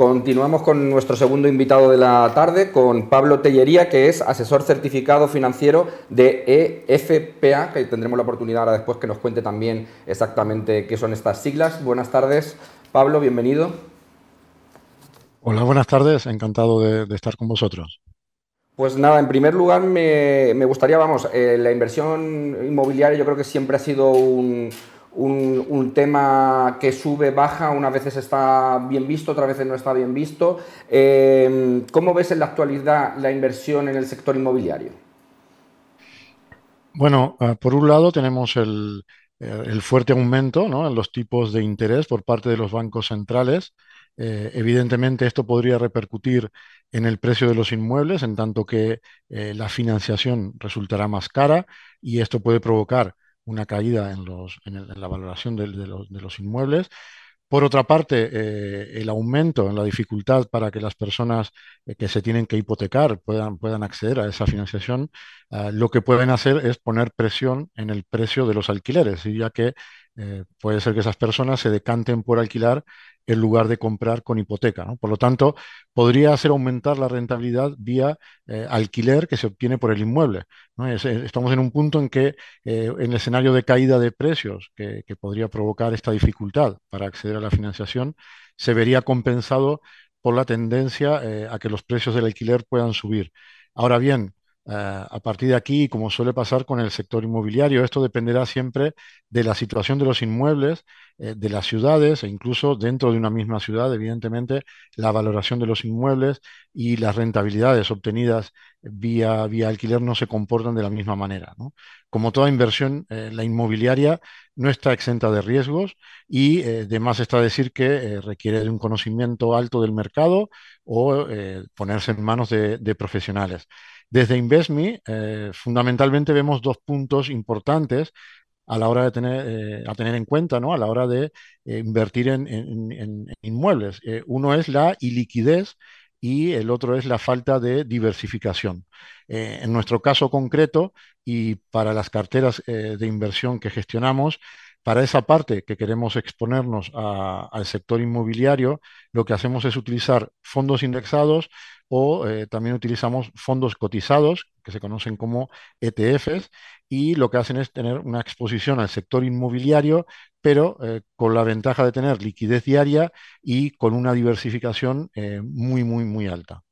Continuamos con nuestro segundo invitado de la tarde, con Pablo Tellería, que es asesor certificado financiero de EFPA, que tendremos la oportunidad ahora después que nos cuente también exactamente qué son estas siglas. Buenas tardes, Pablo, bienvenido. Hola, buenas tardes, encantado de, estar con vosotros. Pues nada, en primer lugar me, gustaría, vamos, eh, la inversión inmobiliaria yo creo que siempre ha sido un, un, tema que sube, baja, unas veces está bien visto, otras veces no está bien visto. Em, ¿Cómo ves en la actualidad la inversión en el sector inmobiliario? Bueno, ah, por un lado tenemos el, eh, fuerte aumento en los tipos de interés por parte de los bancos centrales. Eh, evidentemente esto podría repercutir en el precio de los inmuebles, en tanto que eh, la financiación resultará más cara y esto puede provocar una caída en, los, en, la valoración de, los, de, los, inmuebles. Por otra parte, eh, el aumento en la dificultad para que las personas eh, que se tienen que hipotecar puedan, puedan acceder a esa financiación, ah, lo que pueden hacer es poner presión en el precio de los alquileres, ya que eh, puede ser que esas personas se decanten por alquilar en lugar de comprar con hipoteca. Por lo tanto, podría hacer aumentar la rentabilidad vía eh, alquiler que se obtiene por el inmueble. Eh, estamos en un punto en que en el escenario de caída de precios que, podría provocar esta dificultad para acceder a la financiación, se vería compensado por la tendencia a que los precios del alquiler puedan subir. Ahora bien, a partir de aquí, como suele pasar con el sector inmobiliario, esto dependerá siempre de la situación de los inmuebles, eh, de las ciudades e incluso dentro de una misma ciudad, evidentemente, la valoración de los inmuebles y las rentabilidades obtenidas vía, vía alquiler no se comportan de la misma manera. Como toda inversión, eh, la inmobiliaria no está exenta de riesgos y eh, además está decir que requiere de un conocimiento alto del mercado o ponerse en manos de profesionales. Desde InvestMe, eh, fundamentalmente vemos dos puntos importantes a la hora de tener, eh, a tener en cuenta, ¿no? A la hora de eh, invertir en, inmuebles. uno es la iliquidez y el otro es la falta de diversificación. en nuestro caso concreto y para las carteras de inversión que gestionamos, para esa parte que queremos exponernos al sector inmobiliario, lo que hacemos es utilizar fondos indexados o eh, también utilizamos fondos cotizados, que se conocen como ETFs, y lo que hacen es tener una exposición al sector inmobiliario, pero eh, con la ventaja de tener liquidez diaria y con una diversificación eh, muy, muy, muy alta.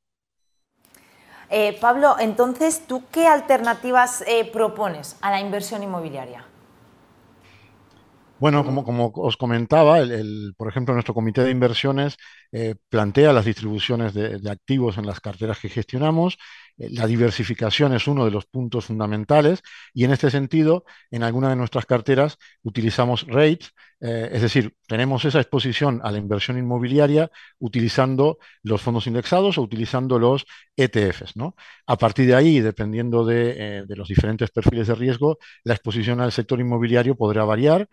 Pablo, entonces, ¿tú qué alternativas propones a la inversión inmobiliaria? Bueno, como, os comentaba, el, por ejemplo, nuestro comité de inversiones eh, plantea las distribuciones de, activos en las carteras que gestionamos. Eh, la diversificación es uno de los puntos fundamentales y en este sentido, en alguna de nuestras carteras utilizamos REITs, eh, es decir, tenemos esa exposición a la inversión inmobiliaria utilizando los fondos indexados o utilizando los ETFs. ¿no? A partir de ahí, dependiendo de, de los diferentes perfiles de riesgo, la exposición al sector inmobiliario podrá variar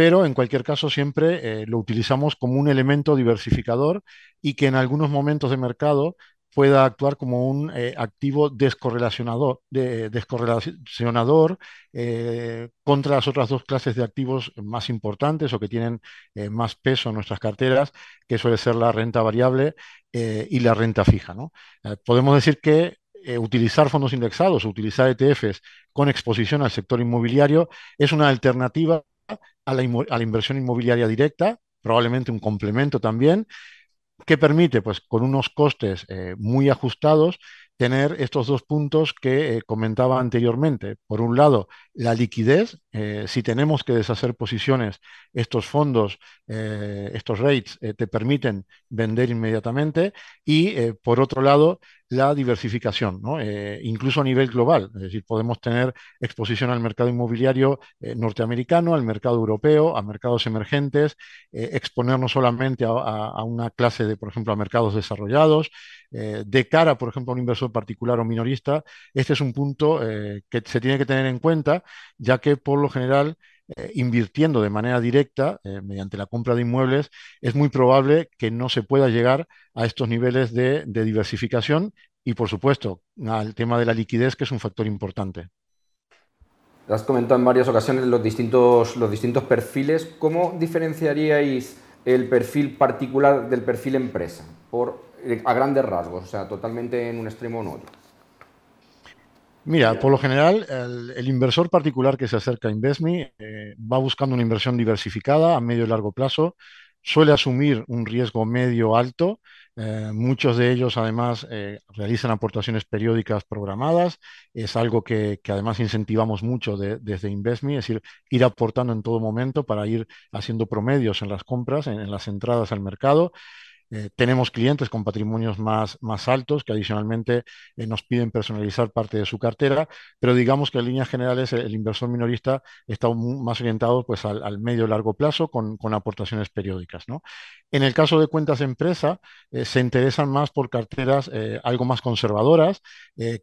pero en cualquier caso siempre eh, lo utilizamos como un elemento diversificador y que en algunos momentos de mercado pueda actuar como un eh, activo descorrelacionador, descorrelacionador eh, contra las otras dos clases de activos más importantes o que tienen más peso en nuestras carteras, que suele ser la renta variable y la renta fija. podemos decir que utilizar fondos indexados o utilizar ETFs con exposición al sector inmobiliario es una alternativa a la, inversión inmobiliaria directa, probablemente un complemento también, que permite, pues, con unos costes eh, muy ajustados, tener estos dos puntos que eh, comentaba anteriormente. Por un lado, la liquidez. Eh, si tenemos que deshacer posiciones, estos fondos, estos rates, te permiten vender inmediatamente. Y por otro lado, la diversificación, eh, incluso a nivel global. Es decir, podemos tener exposición al mercado inmobiliario eh, norteamericano, al mercado europeo, a mercados emergentes, eh, exponernos solamente a, una clase de, por ejemplo, a mercados desarrollados. de cara, por ejemplo, a un inversor particular o minorista, este es un punto que se tiene que tener en cuenta, ya que por lo general eh, invirtiendo de manera directa eh, mediante la compra de inmuebles, es muy probable que no se pueda llegar a estos niveles de, diversificación y, por supuesto, al tema de la liquidez, que es un factor importante. Has comentado en varias ocasiones los distintos, los distintos perfiles. ¿Cómo diferenciaríais el perfil particular del perfil empresa, por, eh, a grandes rasgos, o sea, totalmente en un extremo o en otro. Mira, por lo general, el, inversor particular que se acerca a InvestMe eh, va buscando una inversión diversificada a medio y largo plazo, suele asumir un riesgo medio alto. Eh, muchos de ellos además eh, realizan aportaciones periódicas programadas. Es algo que, además incentivamos mucho desde InvestMe, es decir, ir aportando en todo momento para ir haciendo promedios en las compras, en las entradas al mercado. Eh, tenemos clientes con patrimonios más, más altos que adicionalmente eh, nos piden personalizar parte de su cartera, pero digamos que en líneas generales el, inversor minorista está más orientado pues, al, al medio largo plazo con, con aportaciones periódicas. ¿no? En el caso de cuentas de empresa, eh, se interesan más por carteras algo más conservadoras,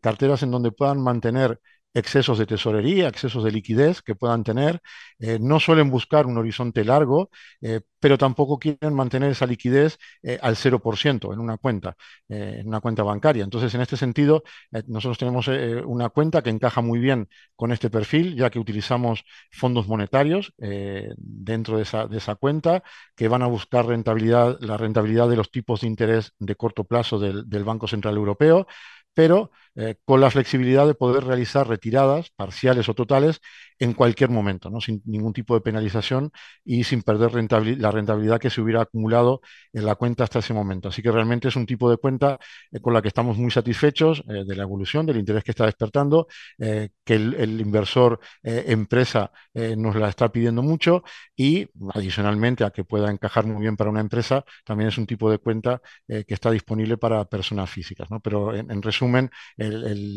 carteras en donde puedan mantener excesos de tesorería, excesos de liquidez que puedan tener. Eh, no suelen buscar un horizonte largo, eh, pero tampoco quieren mantener esa liquidez eh, al 0% en una cuenta, en una cuenta bancaria. Entonces, en este sentido, nosotros tenemos una cuenta que encaja muy bien con este perfil, ya que utilizamos fondos monetarios dentro de esa, cuenta que van a buscar rentabilidad, la rentabilidad de los tipos de interés de corto plazo del Banco Central Europeo pero eh, con la flexibilidad de poder realizar retiradas parciales o totales en cualquier momento, sin ningún tipo de penalización y sin perder la rentabilidad que se hubiera acumulado en la cuenta hasta ese momento. Así que realmente es un tipo de cuenta eh, con la que estamos muy satisfechos eh, de la evolución, del interés que está despertando, que el, inversor empresa nos la está pidiendo mucho y adicionalmente a que pueda encajar muy bien para una empresa, también es un tipo de cuenta que está disponible para personas físicas. Pero en resumen,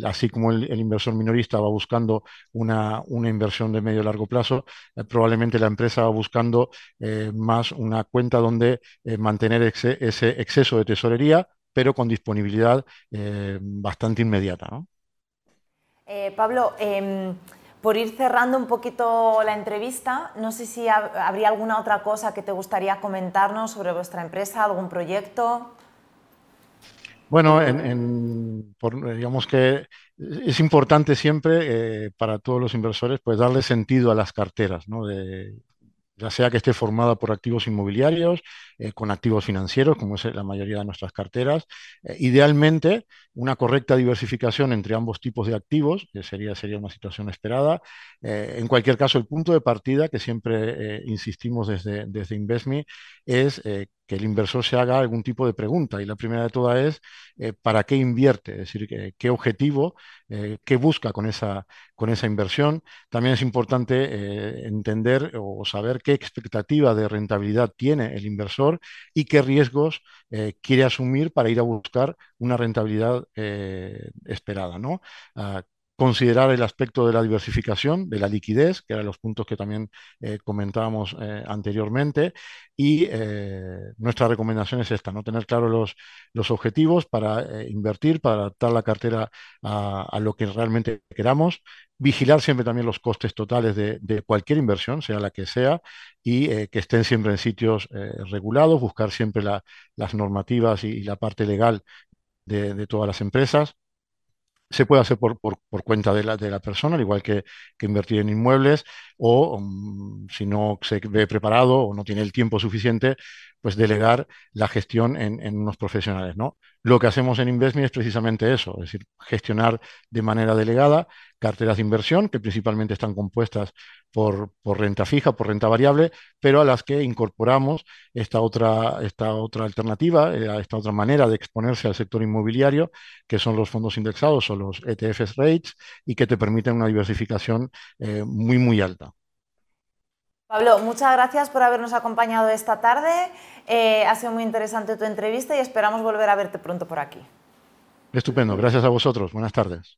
así como el, inversor minorista va buscando una, inversión de medio y largo plazo, eh, probablemente la empresa va buscando eh, más una cuenta donde eh, mantener ese exceso de tesorería, pero con disponibilidad bastante inmediata. Pablo, em, por ir cerrando un poquito la entrevista, no sé si habría alguna otra cosa que te gustaría comentarnos sobre vuestra empresa, algún proyecto. Bueno, en, digamos que es importante siempre eh, para todos los inversores pues darle sentido a las carteras, ¿no? ya sea que esté formada por activos inmobiliarios, eh, con activos financieros, como es la mayoría de nuestras carteras. Eh, idealmente, una correcta diversificación entre ambos tipos de activos, que sería, sería una situación esperada. en cualquier caso, el punto de partida, que siempre insistimos desde, desde InvestMe, es que el inversor se haga algún tipo de pregunta. Y la primera de todas es, eh, ¿para qué invierte? Es decir, ¿qué, objetivo, eh, qué busca con esa, con esa inversión? También es importante eh, entender o saber qué expectativa de rentabilidad tiene el inversor y qué riesgos quiere asumir para ir a buscar una rentabilidad esperada. ¿no? Ah, considerar el aspecto de la diversificación, de la liquidez, que eran los puntos que también eh, comentábamos eh, anteriormente, y eh, nuestra recomendación es esta, no tener claros los, los objetivos para invertir, para adaptar la cartera a, lo que realmente queramos, vigilar siempre también los costes totales de, cualquier inversión, sea la que sea, y que estén siempre en sitios regulados, buscar siempre las normativas y, la parte legal de todas las empresas se puede hacer por, cuenta de la, de la, persona, al igual que, invertir en inmuebles, o mm, si no se ve preparado o no tiene el tiempo suficiente, pues delegar la gestión en, unos profesionales. ¿no? Lo que hacemos en InvestMe es precisamente eso, es decir, gestionar de manera delegada carteras de inversión que principalmente están compuestas por, renta fija, por renta variable, pero a las que incorporamos esta otra, esta otra alternativa, eh, esta otra manera de exponerse al sector inmobiliario, que son los fondos indexados o los ETFs rates y que te permiten una diversificación eh, muy, muy alta. Pablo, muchas gracias por habernos acompañado esta tarde. Eh, ha sido muy interesante tu entrevista y esperamos volver a verte pronto por aquí. Estupendo, gracias a vosotros. Buenas tardes.